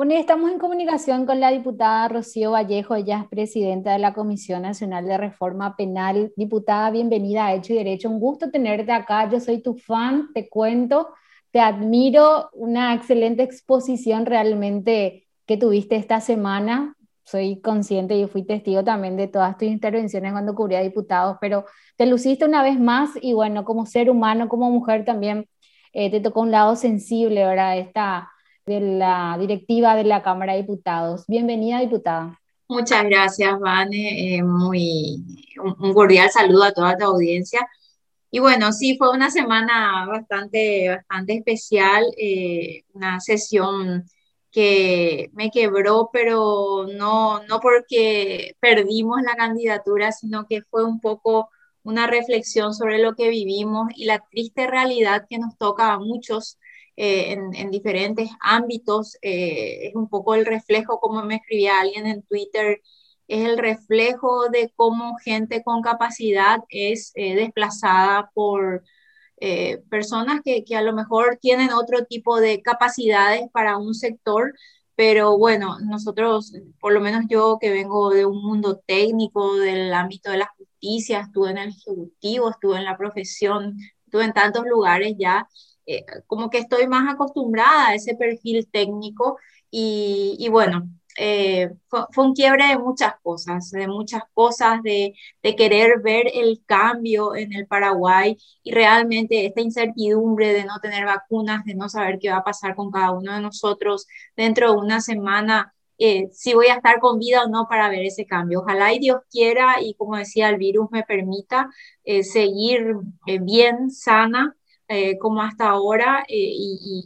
Bueno, estamos en comunicación con la diputada Rocío Vallejo, ella es presidenta de la Comisión Nacional de Reforma Penal. Diputada, bienvenida a Hecho y Derecho, un gusto tenerte acá, yo soy tu fan, te cuento, te admiro, una excelente exposición realmente que tuviste esta semana. Soy consciente y fui testigo también de todas tus intervenciones cuando cubría diputados, pero te luciste una vez más y bueno, como ser humano, como mujer también eh, te tocó un lado sensible, ¿verdad? Esta de la directiva de la Cámara de Diputados. Bienvenida, diputada. Muchas gracias, Vane. Eh, muy, un, cordial saludo a toda tu audiencia. Y bueno, sí, fue una semana bastante, bastante especial, eh, una sesión que me quebró, pero no, no porque perdimos la candidatura, sino que fue un poco una reflexión sobre lo que vivimos y la triste realidad que nos toca a muchos eh, en, diferentes ámbitos. Eh, es un poco el reflejo, como me escribía alguien en Twitter, es el reflejo de cómo gente con capacidad es eh, desplazada por personas que, que, a lo mejor tienen otro tipo de capacidades para un sector, pero bueno, nosotros, por lo menos yo que vengo de un mundo técnico, del ámbito de la justicia, estuve en el ejecutivo, estuve en la profesión, estuve en tantos lugares ya, eh, como que estoy más acostumbrada a ese perfil técnico y, bueno, eh, fue, un quiebre de muchas cosas, de muchas cosas, de, de, querer ver el cambio en el Paraguay y realmente esta incertidumbre de no tener vacunas, de no saber qué va a pasar con cada uno de nosotros dentro de una semana. Eh, si voy a estar con vida o no para ver ese cambio. Ojalá y Dios quiera y como decía, el virus me permita seguir bien, sana, eh, como hasta ahora eh,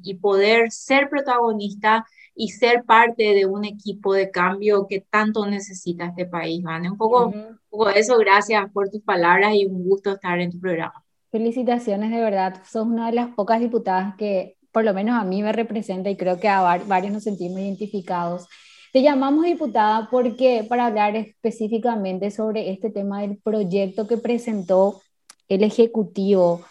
y, poder ser protagonista y ser parte de un equipo de cambio que tanto necesita este país, Vane. Un poco, un poco eso, gracias por tus palabras y un gusto estar en tu programa. Felicitaciones, de verdad. Sos una de las pocas diputadas que por lo menos a mí me representa y creo que a varios nos sentimos identificados. Te llamamos diputada porque para hablar específicamente sobre este tema del proyecto que presentó el Ejecutivo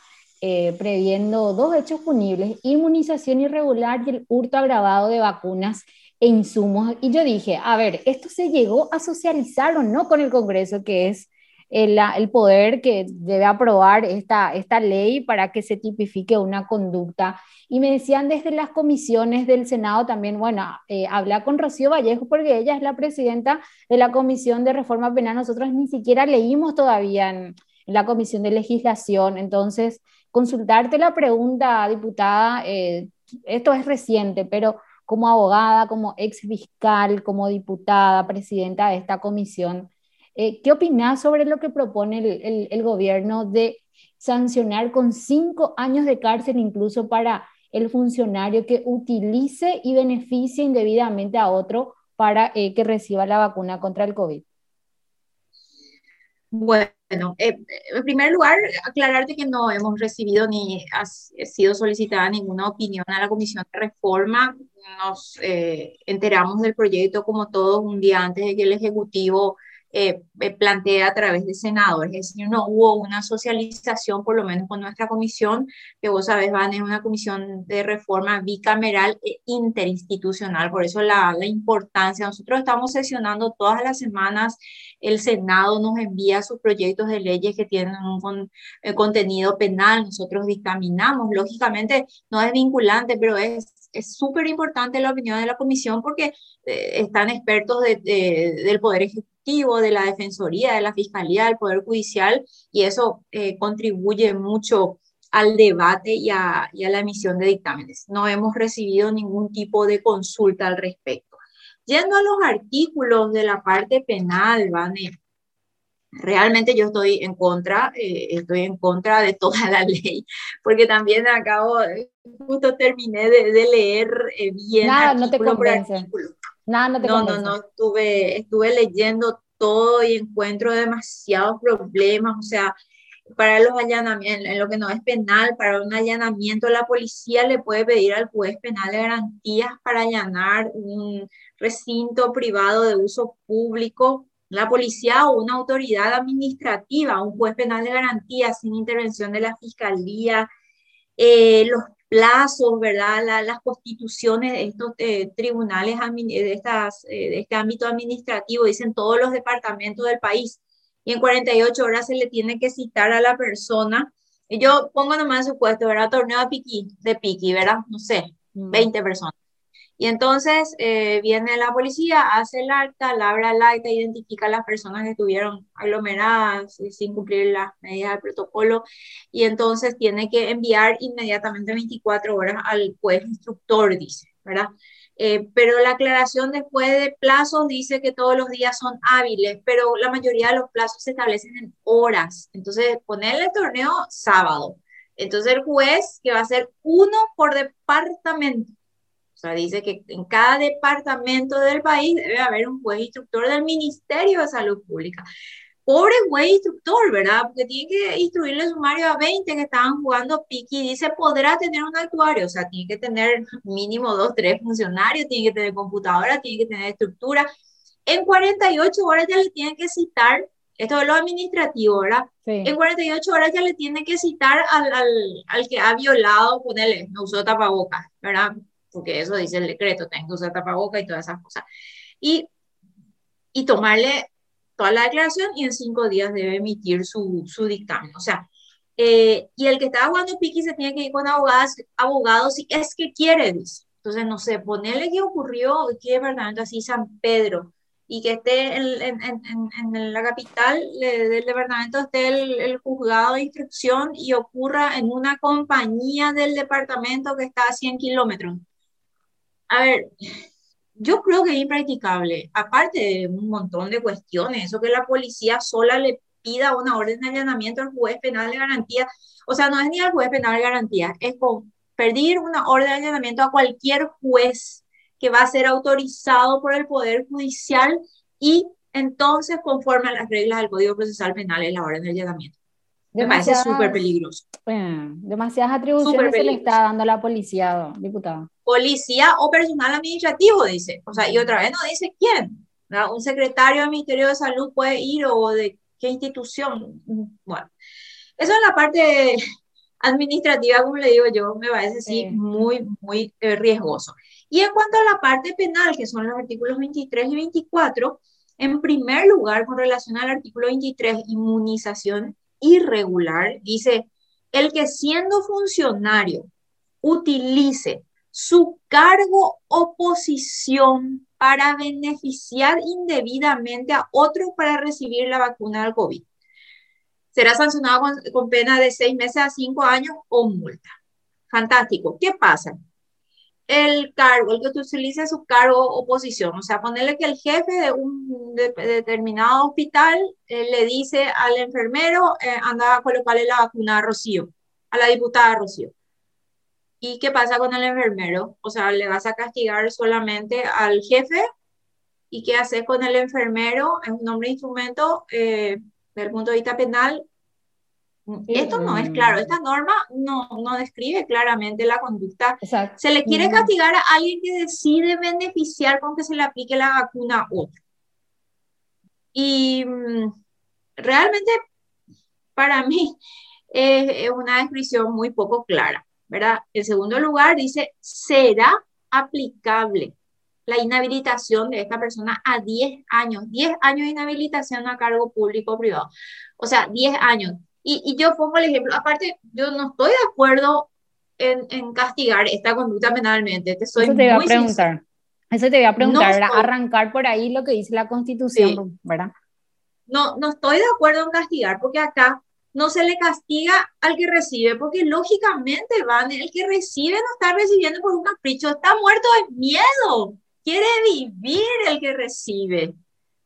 eh, previendo dos hechos punibles, inmunización irregular y el hurto agravado de vacunas e insumos. Y yo dije, a ver, esto se llegó a socializar o no con el Congreso, que es el, el poder que debe aprobar esta, esta ley para que se tipifique una conducta. Y me decían desde las comisiones del Senado también, bueno, eh, habla con Rocío Vallejo porque ella es la presidenta de la Comisión de Reforma Penal. Nosotros ni siquiera leímos todavía en, en la Comisión de Legislación. Entonces, consultarte la pregunta, diputada, eh, esto es reciente, pero como abogada, como ex fiscal, como diputada, presidenta de esta comisión, eh, ¿qué opinas sobre lo que propone el, gobierno de sancionar con cinco años de cárcel incluso para el funcionario que utilice y beneficie indebidamente a otro para eh, que reciba la vacuna contra el COVID? Bueno, eh, en primer lugar, aclararte que no hemos recibido ni ha sido solicitada ninguna opinión a la Comisión de Reforma. Nos eh, enteramos del proyecto como todos un día antes de que el Ejecutivo eh, plantea a través de senadores, es decir, no hubo una socialización, por lo menos con nuestra comisión, que vos sabés, Van, es una comisión de reforma bicameral e interinstitucional, por eso la, la importancia. Nosotros estamos sesionando todas las semanas, el Senado nos envía sus proyectos de leyes que tienen un eh, contenido penal, nosotros dictaminamos, lógicamente no es vinculante, pero es es súper importante la opinión de la comisión porque eh, están expertos de, del Poder Ejecutivo, de la Defensoría, de la Fiscalía, del Poder Judicial, y eso eh, contribuye mucho al debate y y a, la emisión de dictámenes. No hemos recibido ningún tipo de consulta al respecto. Yendo a los artículos de la parte penal, Vane, realmente yo estoy en contra, eh, estoy en contra de toda la ley, porque también acabo, justo terminé de, leer eh, bien Nada, no te convence. Nada, no te No, no, no, estuve, estuve leyendo todo y encuentro demasiados problemas, o sea, para los allanamientos, en lo que no es penal, para un allanamiento, la policía le puede pedir al juez penal de garantías para allanar un recinto privado de uso público la policía o una autoridad administrativa, un juez penal de garantía sin intervención de la fiscalía, eh, los plazos, ¿verdad? las constituciones de estos eh, tribunales, de, estas, de este ámbito administrativo, dicen todos los departamentos del país, y en 48 horas se le tiene que citar a la persona. Y yo pongo nomás su puesto, ¿verdad? Torneo de piqui, de piqui, ¿verdad? No sé, 20 mm. personas. Y entonces eh, viene la policía, hace el acta, labra el acta, identifica a las personas que estuvieron aglomeradas sin cumplir las medidas del protocolo y entonces tiene que enviar inmediatamente 24 horas al juez instructor, dice, ¿verdad? Eh, pero la aclaración después de plazos dice que todos los días son hábiles, pero la mayoría de los plazos se establecen en horas. Entonces, ponerle el torneo sábado. Entonces, el juez, que va a ser uno por departamento, sea, dice que en cada departamento del país debe haber un juez instructor del Ministerio de Salud Pública. Pobre juez instructor, ¿verdad? Porque tiene que instruirle sumario a 20 que estaban jugando piqui y dice, podrá tener un actuario, o sea, tiene que tener mínimo dos, tres funcionarios, tiene que tener computadora, tiene que tener estructura. En 48 horas ya le tienen que citar, esto es lo administrativo, ¿verdad? En 48 horas ya le tiene que citar al, al, al que ha violado, ponerle, no usó tapabocas, ¿verdad? porque eso dice el decreto, tengo que usar tapaboca y todas esas cosas. Y, y tomarle toda la declaración y en cinco días debe emitir su, su dictamen. O sea, eh, y el que está jugando piqui se tiene que ir con abogados, abogados si es que quiere, dice. Entonces, no sé, ponerle qué ocurrió, qué departamento así, San Pedro, y que esté en, en, en, en la capital del departamento, esté el, el, juzgado de instrucción y ocurra en una compañía del departamento que está a 100 kilómetros. A ver, yo creo que es impracticable, aparte de un montón de cuestiones, eso que la policía sola le pida una orden de allanamiento al juez penal de garantía, o sea, no es ni al juez penal de garantía, es con pedir una orden de allanamiento a cualquier juez que va a ser autorizado por el Poder Judicial y entonces conforme a las reglas del Código Procesal Penal es la orden de allanamiento. Me parece súper peligroso. demasiadas atribuciones se le está dando a la policía, diputado. Policía o personal administrativo, dice. O sea, y otra vez no dice quién. Un secretario del Ministerio de Salud puede ir o de qué institución. Bueno, eso es la parte administrativa, como le digo yo, me parece sí, muy, muy eh, riesgoso. Y en cuanto a la parte penal, que son los artículos 23 y 24, en primer lugar, con relación al artículo 23, inmunización irregular, dice, el que siendo funcionario utilice su cargo o posición para beneficiar indebidamente a otro para recibir la vacuna del COVID. Será sancionado con, pena de seis meses a cinco años o multa. Fantástico. ¿Qué pasa? El cargo, el que tú utilices su cargo o posición. O sea, ponerle que el jefe de un determinado hospital eh, le dice al enfermero, eh, anda a colocarle la vacuna a Rocío, a la diputada Rocío. ¿Y qué pasa con el enfermero? O sea, le vas a castigar solamente al jefe. ¿Y qué haces con el enfermero? Es un nombre de instrumento, eh, desde el punto de vista penal, esto no es claro, esta norma no, no describe claramente la conducta. Se le quiere castigar a alguien que decide beneficiar con que se le aplique la vacuna a otro. Y mm, realmente para mí es una descripción muy poco clara, ¿verdad? En segundo lugar, dice, será aplicable la inhabilitación de esta persona a 10 años, 10 años de inhabilitación a cargo público o privado. O sea, 10 años. Y, yo pongo el ejemplo, aparte, yo no estoy de acuerdo en, en castigar esta conducta penalmente. Te soy Eso te iba a preguntar. Eso te iba a preguntar, arrancar por ahí lo que dice la Constitución, ¿verdad? No, no estoy de acuerdo en castigar, porque acá no se le castiga al que recibe, porque lógicamente, Van, el que recibe no está recibiendo por un capricho, está muerto de miedo, quiere vivir el que recibe.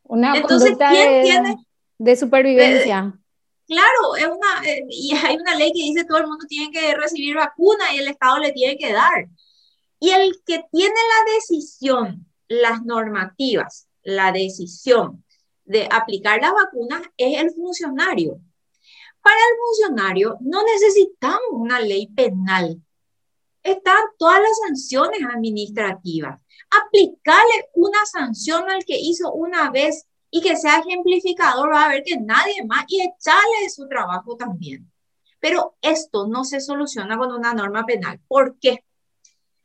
Una Entonces, ¿quién de, tiene? De supervivencia. Claro, es una, eh, y hay una ley que dice todo el mundo tiene que recibir vacuna y el Estado le tiene que dar. Y el que tiene la decisión, las normativas, la decisión de aplicar las vacunas es el funcionario. Para el funcionario no necesitamos una ley penal. Están todas las sanciones administrativas. Aplicarle una sanción al que hizo una vez y que sea ejemplificador, va a ver que nadie más y echarle su trabajo también. Pero esto no se soluciona con una norma penal. ¿Por qué?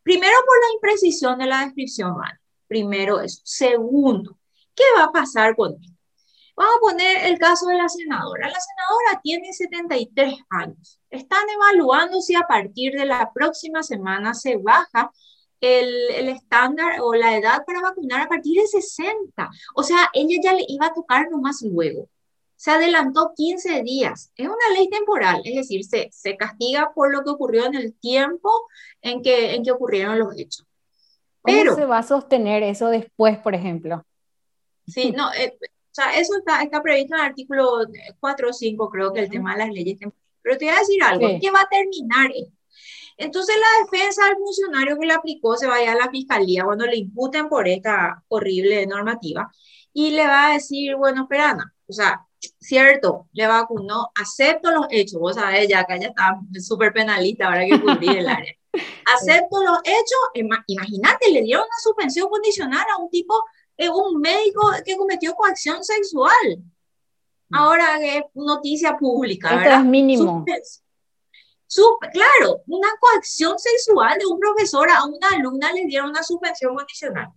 Primero, por la imprecisión de la descripción Primero eso. Segundo, ¿qué va a pasar con esto? Vamos a poner el caso de la senadora. La senadora tiene 73 años. Están evaluando si a partir de la próxima semana se baja el, el, estándar o la edad para vacunar a partir de 60. O sea, ella ya le iba a tocar nomás luego. Se adelantó 15 días. Es una ley temporal, es decir, se, se castiga por lo que ocurrió en el tiempo en que, en que ocurrieron los hechos. ¿Cómo se va a sostener eso después, por ejemplo? Sí, no, eh, o sea, eso está, está previsto en el artículo 4 o 5, creo que el tema de las leyes Pero te voy a decir algo, ¿qué va a terminar esto? Entonces la defensa del funcionario que le aplicó se vaya a la fiscalía cuando le imputen por esta horrible normativa y le va a decir, bueno, Perana, o sea, cierto, le vacunó, acepto los hechos, vos sabés, ya que ella está súper penalista, ahora que cubrir el área. Acepto los hechos, imagínate, le dieron una suspensión condicional a un tipo es un médico que cometió coacción sexual. Mm. Ahora es noticia pública. Esto es mínimo. Claro, una coacción sexual de un profesor a una alumna le dieron una suspensión condicional.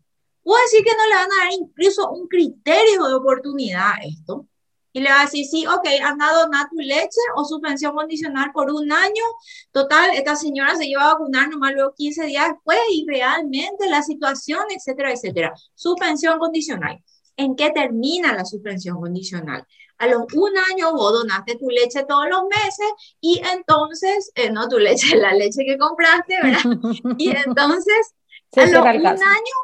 Puedo decir que no le van a dar incluso un criterio de oportunidad a esto y le va a decir, sí, ok, han dado tu leche o suspensión condicional por un año. Total, esta señora se iba a vacunar nomás luego 15 días después y realmente la situación, etcétera, etcétera. Suspensión condicional. ¿En qué termina la suspensión condicional? A los un año vos donaste tu leche todos los meses y entonces, eh, no tu leche, la leche que compraste, ¿verdad? Y entonces, a los un año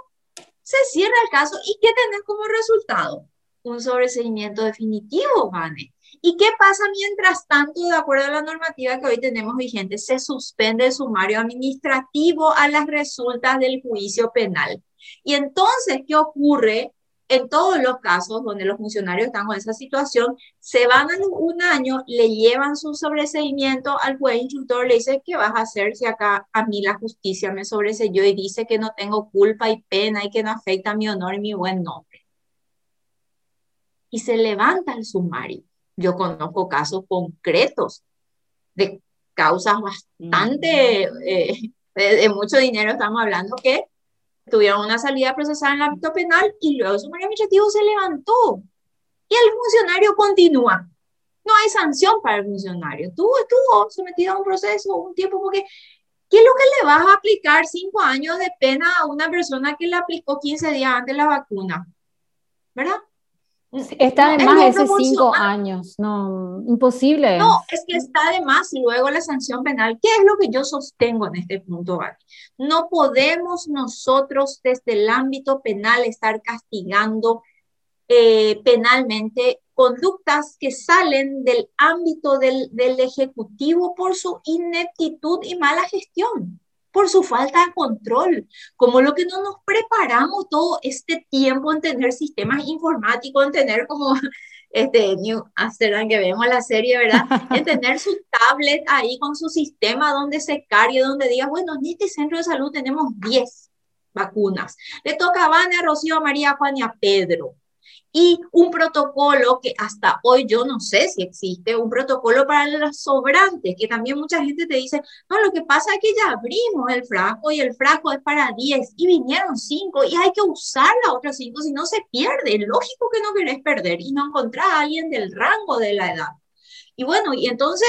se cierra el caso. ¿Y qué tenés como resultado? un sobreseimiento definitivo, Vane. ¿Y qué pasa mientras tanto, de acuerdo a la normativa que hoy tenemos vigente? Se suspende el sumario administrativo a las resultas del juicio penal. Y entonces, ¿qué ocurre? En todos los casos donde los funcionarios están en esa situación, se van a un año, le llevan su sobreseimiento al juez instructor, le dice, ¿qué vas a hacer si acá a mí la justicia me sobreseyó y dice que no tengo culpa y pena y que no afecta mi honor y mi buen nombre? y se levanta el sumario. Yo conozco casos concretos de causas bastante, eh, de, mucho dinero estamos hablando, que tuvieron una salida procesada en el ámbito penal y luego el sumario administrativo se levantó y el funcionario continúa. No hay sanción para el funcionario. Estuvo, estuvo sometido a un proceso un tiempo porque ¿qué es lo que le vas a aplicar cinco años de pena a una persona que le aplicó 15 días antes la vacuna? ¿Verdad? Está de más esos cinco años, no, imposible. No, es que está de más luego la sanción penal. ¿Qué es lo que yo sostengo en este punto, No podemos nosotros desde el ámbito penal estar castigando eh, penalmente conductas que salen del ámbito del, del Ejecutivo por su ineptitud y mala gestión por su falta de control, como lo que no nos preparamos todo este tiempo en tener sistemas informáticos, en tener como este New Amsterdam que vemos la serie, ¿verdad? En tener su tablet ahí con su sistema donde se cargue, donde diga, bueno, en este centro de salud tenemos 10 vacunas. Le toca a Vania, Rocío, a María, Juan y a Pedro y un protocolo que hasta hoy yo no sé si existe, un protocolo para los sobrantes, que también mucha gente te dice, no, lo que pasa es que ya abrimos el frasco y el frasco es para 10 y vinieron 5 y hay que usar las otras 5, si no se pierde, lógico que no querés perder y no encontrar a alguien del rango de la edad. Y bueno, y entonces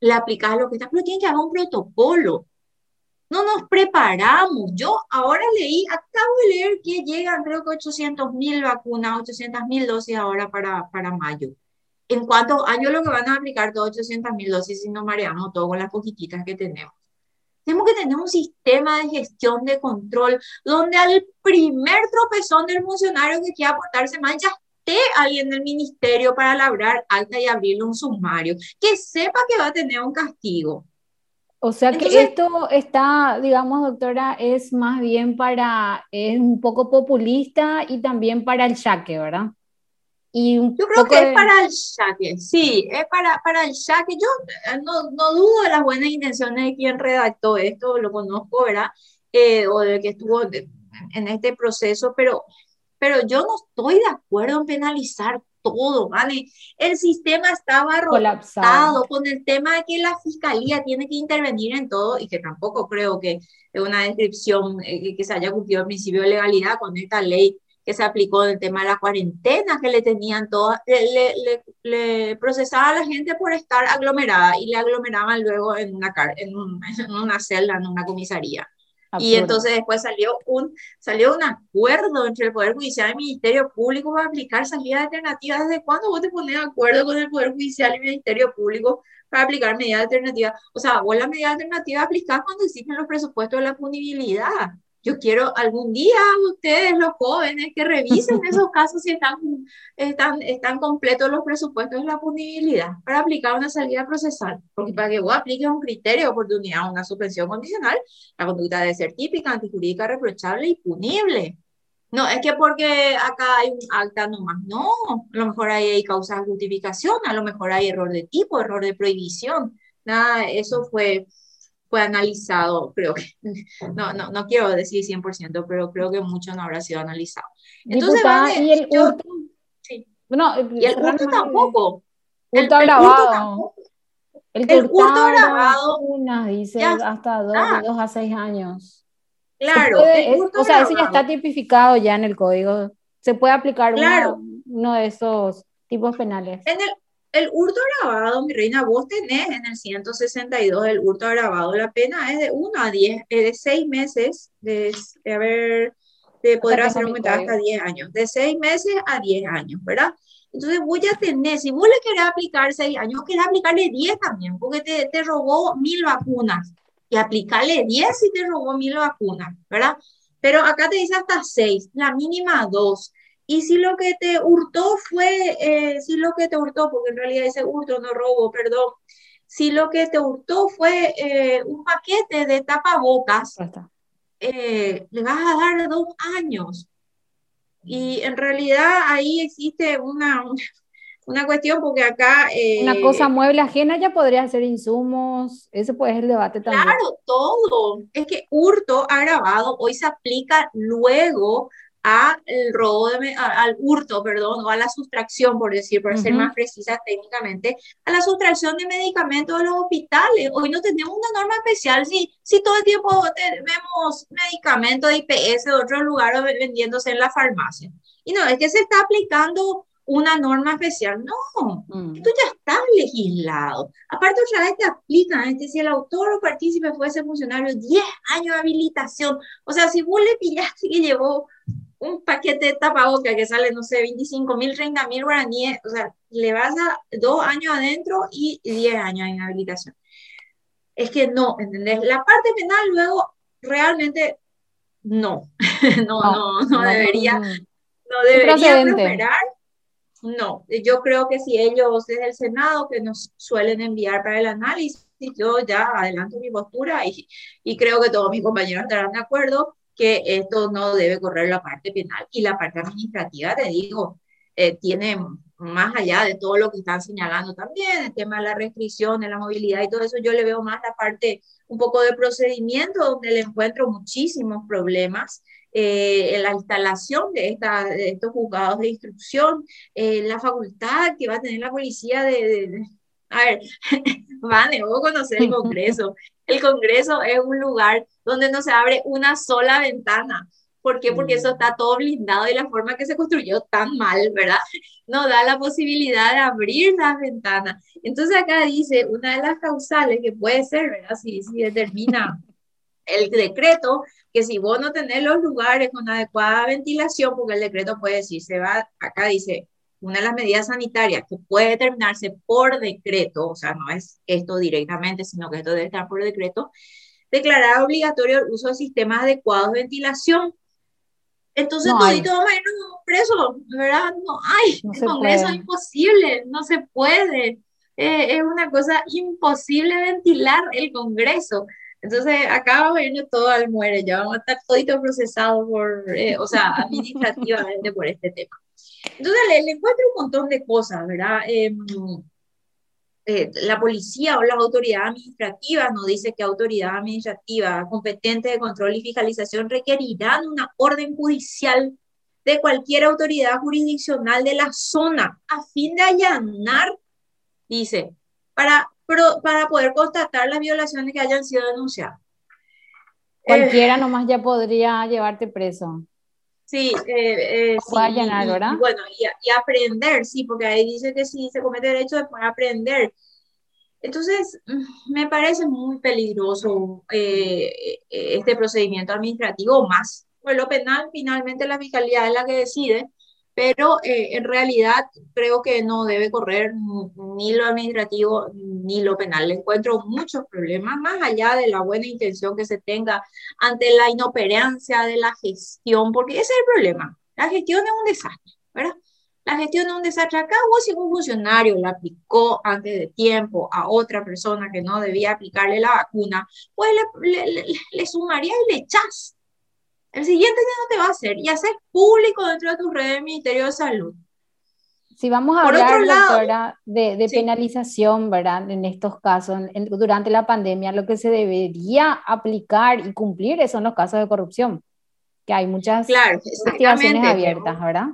le aplicas lo que está, pero tiene que haber un protocolo no nos preparamos. Yo ahora leí, acabo de leer que llegan creo que 800 mil vacunas, 800 mil dosis ahora para, para mayo. ¿En cuántos años lo que van a aplicar todos 800 mil dosis si nos mareamos todo con las poquititas que tenemos? Tenemos que tener un sistema de gestión de control donde al primer tropezón del funcionario que quiera aportarse mal ya esté alguien del ministerio para labrar alta y abrirle un sumario, que sepa que va a tener un castigo o sea que esto está, digamos, doctora, es más bien para, es un poco populista y también para el yaque, ¿verdad? Y yo creo que es para el yaque, sí, es para, para el yaque. Yo eh, no, no, dudo de las buenas intenciones de quien redactó esto, lo conozco, ¿verdad? Eh, o de que estuvo en este proceso, pero, pero yo no estoy de acuerdo en penalizar todo, ¿vale? El sistema estaba colapsado con el tema de que la fiscalía tiene que intervenir en todo y que tampoco creo que es una descripción eh, que se haya cumplido el principio de legalidad con esta ley que se aplicó en el tema de la cuarentena, que le tenían todas, le, le, le, procesaba a la gente por estar aglomerada y le aglomeraban luego en una, en, en una celda, en una comisaría. Y entonces después salió un, salió un acuerdo entre el Poder Judicial y el Ministerio Público para aplicar salidas alternativas. ¿Desde cuándo vos te pones de acuerdo con el Poder Judicial y el Ministerio Público para aplicar medidas alternativas? O sea, vos la medida alternativa aplicás cuando existen los presupuestos de la punibilidad yo quiero algún día ustedes, los jóvenes, que revisen esos casos si están, están, están completos los presupuestos de la punibilidad para aplicar una salida procesal. Porque para que vos apliques un criterio de oportunidad, una suspensión condicional, la conducta debe ser típica, antijurídica, reprochable y punible. No, es que porque acá hay un acta nomás. No, a lo mejor hay causas de justificación, a lo mejor hay error de tipo, error de prohibición. Nada, eso fue fue analizado, creo que, no, no, no quiero decir 100%, pero creo que mucho no habrá sido analizado. Entonces, ¿y el hurto? Sí. y el hurto tampoco. El, hurto grabado. El, el hurto grabado. Una, dice hasta dos, ah. dos, a seis años. Claro. o sea, eso ya está tipificado ya en el código. Se puede aplicar claro. uno, de esos tipos penales. En el, el hurto agravado, mi reina, vos tenés en el 162 el hurto agravado, la pena es de 1 a 10, es de 6 meses, de, de haber, de poder hacer aumentar hasta 10 años, de 6 meses a 10 años, ¿verdad? Entonces voy a tener, si vos le querés aplicar 6 años, querés aplicarle 10 también, porque te, te robó mil vacunas, y aplicarle 10 si te robó mil vacunas, ¿verdad? Pero acá te dice hasta 6, la mínima 2. Y si lo que te hurtó fue, eh, si lo que te hurtó, porque en realidad ese hurto no robo, perdón, si lo que te hurtó fue eh, un paquete de tapabocas, eh, le vas a dar dos años. Y en realidad ahí existe una, una cuestión porque acá... una cosa mueble ajena ya podría ser insumos, ese puede ser el debate también. Claro, todo. Es que hurto agravado hoy se aplica luego a el robo de, al hurto, perdón, o a la sustracción, por decir, por ser más precisa técnicamente, a la sustracción de medicamentos de los hospitales. Hoy no tenemos una norma especial si, si todo el tiempo vemos medicamentos de IPS de otros lugares vendiéndose en la farmacia. Y no, es que se está aplicando una norma especial. No, mm. esto ya está legislado. Aparte, otra vez te aplican, es decir, si el autor o partícipe fuese funcionario, 10 años de habilitación. O sea, si vos le pillaste que llevó un paquete de tapabocas que sale, no sé, 25 mil, 30 mil guaraníes, o sea, le vas a dos años adentro y 10 años en habilitación. Es que no, ¿entendés? La parte penal luego realmente no, no, no, no, debería, no debería prosperar. No, yo creo que si ellos desde el Senado que nos suelen enviar para el análisis, yo ya adelanto mi postura y, y creo que todos mis compañeros estarán de acuerdo que esto no debe correr la parte penal y la parte administrativa, te digo, eh, tiene más allá de todo lo que están señalando también, el tema de la restricción, de la movilidad y todo eso, yo le veo más la parte un poco de procedimiento, donde le encuentro muchísimos problemas. Eh, la instalación de, esta, de, estos juzgados de instrucción, eh, la facultad que va a tener la policía de, de a ver, Vane, vos conocés el Congreso. El Congreso es un lugar donde no se abre una sola ventana. ¿Por qué? Porque eso mm. está todo blindado y la forma que se construyó tan mal, ¿verdad? No da la posibilidad de abrir las ventanas. Entonces acá dice, una de las causales que puede ser, ¿verdad? Si, si determina el decreto, que si vos no tenés los lugares con adecuada ventilación, porque el decreto puede decir, se va, acá dice, una de las medidas sanitarias que puede determinarse por decreto, o sea, no es esto directamente, sino que esto debe estar por decreto, declarar obligatorio el uso de sistemas adecuados de ventilación. Entonces, no todito vamos a irnos presos, ¿verdad? No hay, no el Congreso es imposible, no se puede. Eh, es una cosa imposible ventilar el Congreso. Entonces, acá vamos a irnos todo al muere, ya vamos a estar todito procesados por, eh, o sea, administrativamente por este tema. Entonces le, encuentro un montón de cosas, ¿verdad? Em, eh, la policía o las autoridades administrativas nos dice que autoridad administrativa competente de control y fiscalización requerirán una orden judicial de cualquier autoridad jurisdiccional de la zona a fin de allanar, dice, para, para poder constatar las violaciones que hayan sido denunciadas. Cualquiera eh, nomás ya podría llevarte preso. Sí, eh, eh sí ¿verdad? bueno, y, aprender, sí, porque ahí dice que si se comete derecho después aprender. Entonces, mm, me parece muy peligroso eh, este procedimiento administrativo más pues lo penal finalmente la fiscalía es la que decide, pero eh, en realidad creo que no debe correr ni lo administrativo ni lo penal. Le encuentro muchos problemas, más allá de la buena intención que se tenga ante la inoperancia de la gestión, porque ese es el problema. La gestión es un desastre, ¿verdad? La gestión es un desastre. Acá hubo si un funcionario la aplicó antes de tiempo a otra persona que no debía aplicarle la vacuna, pues le, le, le sumaría y le echas el siguiente ya no te va a hacer y hacer público dentro de tu red del Ministerio de Salud. Si vamos a hablar, doctora, de, penalización, ¿verdad? En estos casos, durante la pandemia, lo que se debería aplicar y cumplir son los casos de corrupción, que hay muchas claro, investigaciones abiertas, ¿verdad?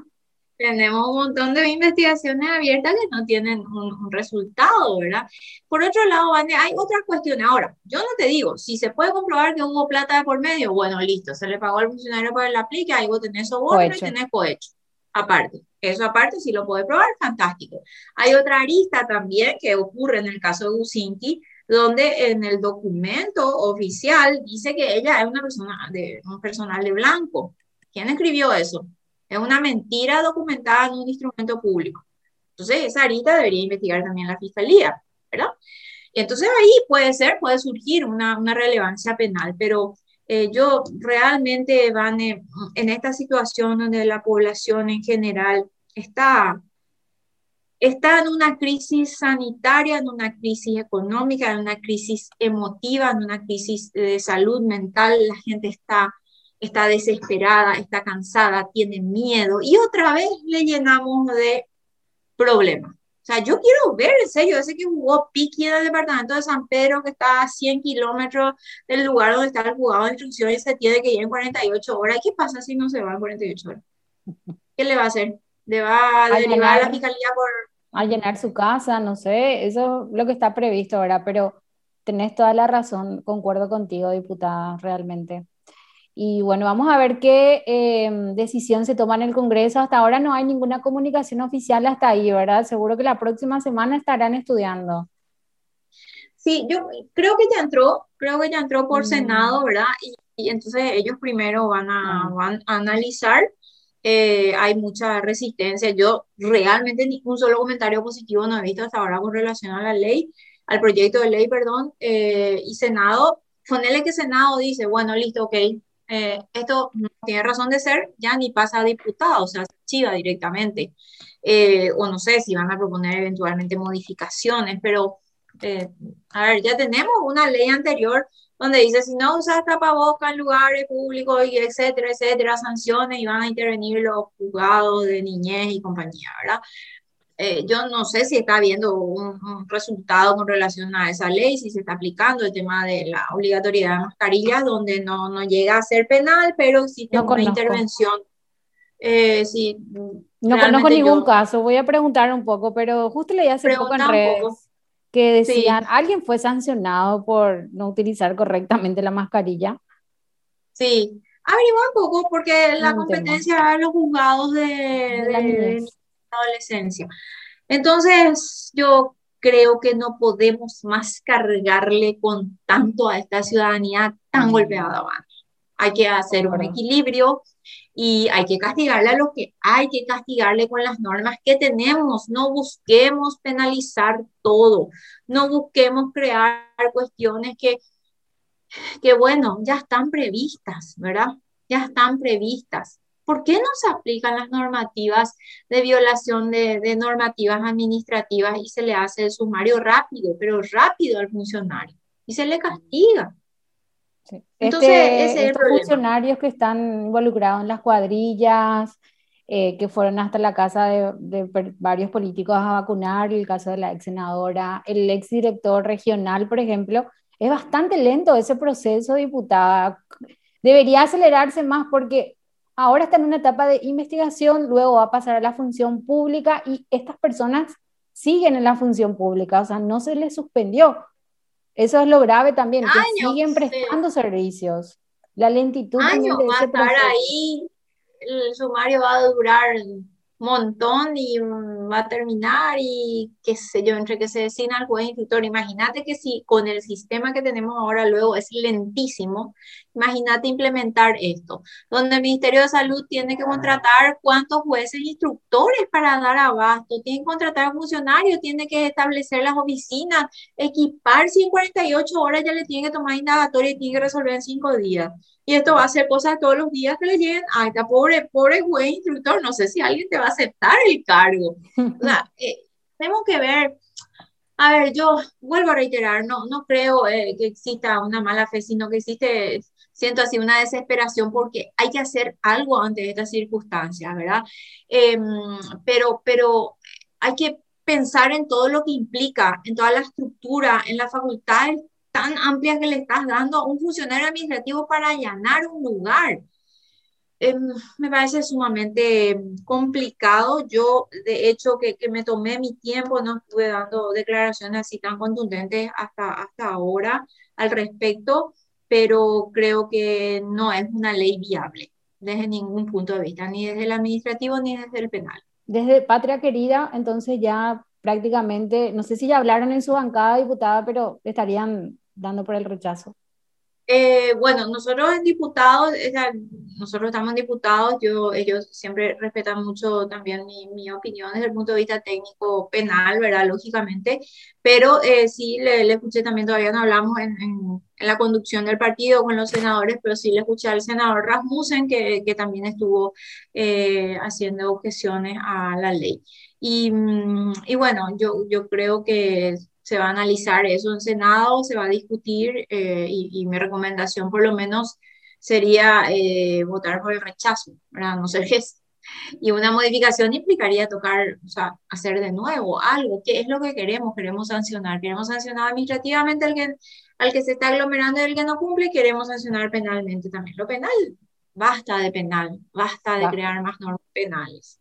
Tenemos un montón de investigaciones abiertas que no tienen un, resultado, ¿verdad? Por otro lado, hay otras cuestiones. Ahora, yo no te digo, si se puede comprobar que hubo plata de por medio, bueno, listo, se le pagó al funcionario para el aplique, ahí vos tenés soborno y tenés cohecho. Aparte, eso aparte, si lo puede probar, fantástico. Hay otra arista también que ocurre en el caso de Usinti, donde en el documento oficial dice que ella es una persona de un personal de blanco. ¿Quién escribió eso? Es una mentira documentada en un instrumento público. Entonces, esa ahorita debería investigar también la fiscalía, ¿verdad? Y entonces ahí puede ser, puede surgir una, una relevancia penal, pero eh, yo realmente, van en esta situación donde la población en general está, está en una crisis sanitaria, en una crisis económica, en una crisis emotiva, en una crisis de salud mental, la gente está está desesperada, está cansada, tiene miedo y otra vez le llenamos de problemas. O sea, yo quiero ver, en serio, ese que jugó Piqui en el departamento de San Pedro, que está a 100 kilómetros del lugar donde está el juzgado de instrucción y se tiene que ir en 48 horas. ¿Qué pasa si no se va en 48 horas? ¿Qué le va a hacer? ¿Le va a, derivar a la fiscalía por...? A llenar su casa, no sé, eso es lo que está previsto, ¿verdad? Pero tenés toda la razón, concuerdo contigo, diputada, realmente. Y bueno, vamos a ver qué em, decisión se toma en el Congreso. Hasta ahora no hay ninguna comunicación oficial hasta ahí, ¿verdad? Seguro que la próxima semana estarán estudiando. Sí, yo creo que ya entró, creo que ya entró por mm. Senado, ¿verdad? Y, entonces ellos primero van a, mm. analizar. Eh, hay mucha resistencia. Yo realmente ni un solo comentario positivo no he visto hasta ahora con relación a la ley, al proyecto de ley, perdón, eh, y Senado. Ponele que Senado dice, bueno, listo, ok, eh, esto tiene razón de ser, ya ni pasa a diputado, o sea, se archiva directamente. Eh, o no sé si van a proponer eventualmente modificaciones, pero eh, a ver, ya tenemos una ley anterior donde dice si no usas tapabocas en lugares públicos y etcétera, etcétera, sanciones y van a intervenir los juzgados de niñez y compañía, ¿verdad? Eh, yo no sé si está habiendo un, resultado con relación a esa ley, si se está aplicando el tema de la obligatoriedad de mascarillas, donde no, no llega a ser penal, pero sí tiene una intervención. Eh, sí, no conozco ningún caso, voy a preguntar un poco, pero justo leí hace poco en redes que decían, ¿alguien fue sancionado por no utilizar correctamente la mascarilla? Sí, averigua un poco porque la competencia de los juzgados de, de, adolescencia. Entonces, yo creo que no podemos más cargarle con tanto a esta ciudadanía tan golpeada. Hay que hacer un equilibrio y hay que castigarle a lo que hay que castigarle con las normas que tenemos. No busquemos penalizar todo, no busquemos crear cuestiones que, que bueno, ya están previstas, ¿verdad? Ya están previstas. ¿Por qué no se aplican las normativas de violación de, normativas administrativas y se le hace el sumario rápido, pero rápido al funcionario y se le castiga? Entonces, este, estos funcionarios que están involucrados en las cuadrillas, eh, que fueron hasta la casa de, varios políticos a vacunar, el caso de la ex senadora, el ex director regional, por ejemplo, es bastante lento ese proceso, diputada. Debería acelerarse más porque ahora está en una etapa de investigación, luego va a pasar a la función pública y estas personas siguen en la función pública, o sea, no se les suspendió. Eso es lo grave también, que siguen prestando servicios. La lentitud años va a estar ahí, el sumario va a durar montón y va a terminar y qué sé yo, entre que se designa al juez instructor. Imagínate que si con el sistema que tenemos ahora luego es lentísimo, imagínate implementar esto, donde el Ministerio de Salud tiene que contratar cuántos jueces instructores para dar abasto, tiene que contratar funcionarios, tiene que establecer las oficinas, equipar, si en 48 horas ya le tiene que tomar indagatoria y tiene que resolver en 5 días. Y esto va a ser cosas todos los días que le lleguen a esta pobre, pobre juez instructor. No sé si alguien te va a aceptar el cargo. O sea, eh, tenemos que ver. A ver, yo vuelvo a reiterar, no, no creo eh, que exista una mala fe, sino que existe, siento así, una desesperación porque hay que hacer algo ante estas circunstancias, ¿verdad? Em, pero, pero hay que pensar en todo lo que implica, en toda la estructura, en la facultad tan amplia que le estás dando a un funcionario administrativo para allanar un lugar. Em, me parece sumamente complicado. Yo, de hecho, que, que, me tomé mi tiempo, no estuve dando declaraciones así tan contundentes hasta, hasta ahora al respecto, pero creo que no es una ley viable desde ningún punto de vista, ni desde el administrativo ni desde el penal. Desde Patria Querida, entonces ya prácticamente, no sé si ya hablaron en su bancada diputada, pero estarían dando por el rechazo? Eh, bueno, nosotros en diputados, nosotros estamos diputados, yo, ellos siempre respetan mucho también mi, opinión desde el punto de vista técnico penal, ¿verdad? Lógicamente, pero eh, sí le, escuché también, todavía no hablamos en, en, la conducción del partido con los senadores, pero sí le escuché al senador Rasmussen que, que también estuvo eh, haciendo objeciones a la ley. Y, mm, y bueno, yo, yo creo que se va a analizar eso en Senado, se va a discutir eh, y, mi recomendación por lo menos sería eh, votar por el rechazo, ¿verdad? No ser gesto. Y una modificación implicaría tocar, o sea, hacer de nuevo algo. ¿Qué es lo que queremos? Queremos sancionar. Queremos sancionar administrativamente al que, al que se está aglomerando y al que no cumple. Queremos sancionar penalmente también. Lo penal, basta de penal, basta de crear más normas penales.